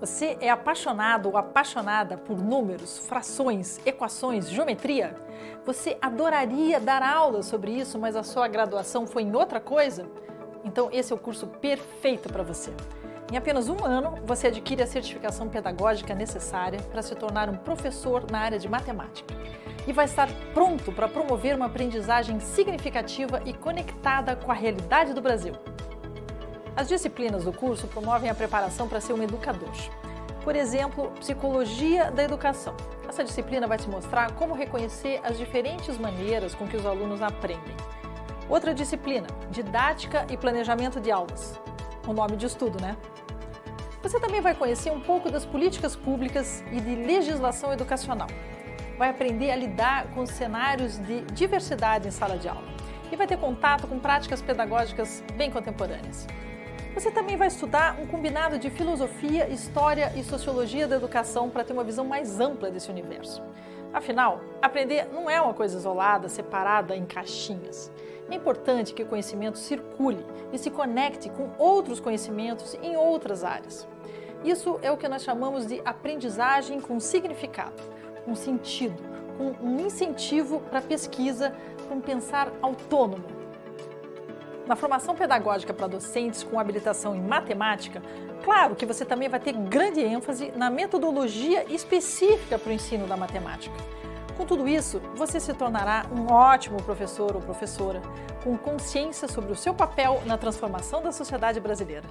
Você é apaixonado ou apaixonada por números, frações, equações, geometria? Você adoraria dar aula sobre isso, mas a sua graduação foi em outra coisa? Então, esse é o curso perfeito para você. Em apenas um ano, você adquire a certificação pedagógica necessária para se tornar um professor na área de matemática e vai estar pronto para promover uma aprendizagem significativa e conectada com a realidade do Brasil. As disciplinas do curso promovem a preparação para ser um educador. Por exemplo, Psicologia da Educação. Essa disciplina vai te mostrar como reconhecer as diferentes maneiras com que os alunos aprendem. Outra disciplina, Didática e Planejamento de Aulas. O nome de estudo, né? Você também vai conhecer um pouco das políticas públicas e de legislação educacional. Vai aprender a lidar com cenários de diversidade em sala de aula e vai ter contato com práticas pedagógicas bem contemporâneas. Você também vai estudar um combinado de filosofia, história e sociologia da educação para ter uma visão mais ampla desse universo. Afinal, aprender não é uma coisa isolada, separada em caixinhas. É importante que o conhecimento circule e se conecte com outros conhecimentos em outras áreas. Isso é o que nós chamamos de aprendizagem com significado, com sentido, com um incentivo para pesquisa, um pensar autônomo, na formação pedagógica para docentes com habilitação em matemática, claro que você também vai ter grande ênfase na metodologia específica para o ensino da matemática. Com tudo isso, você se tornará um ótimo professor ou professora, com consciência sobre o seu papel na transformação da sociedade brasileira.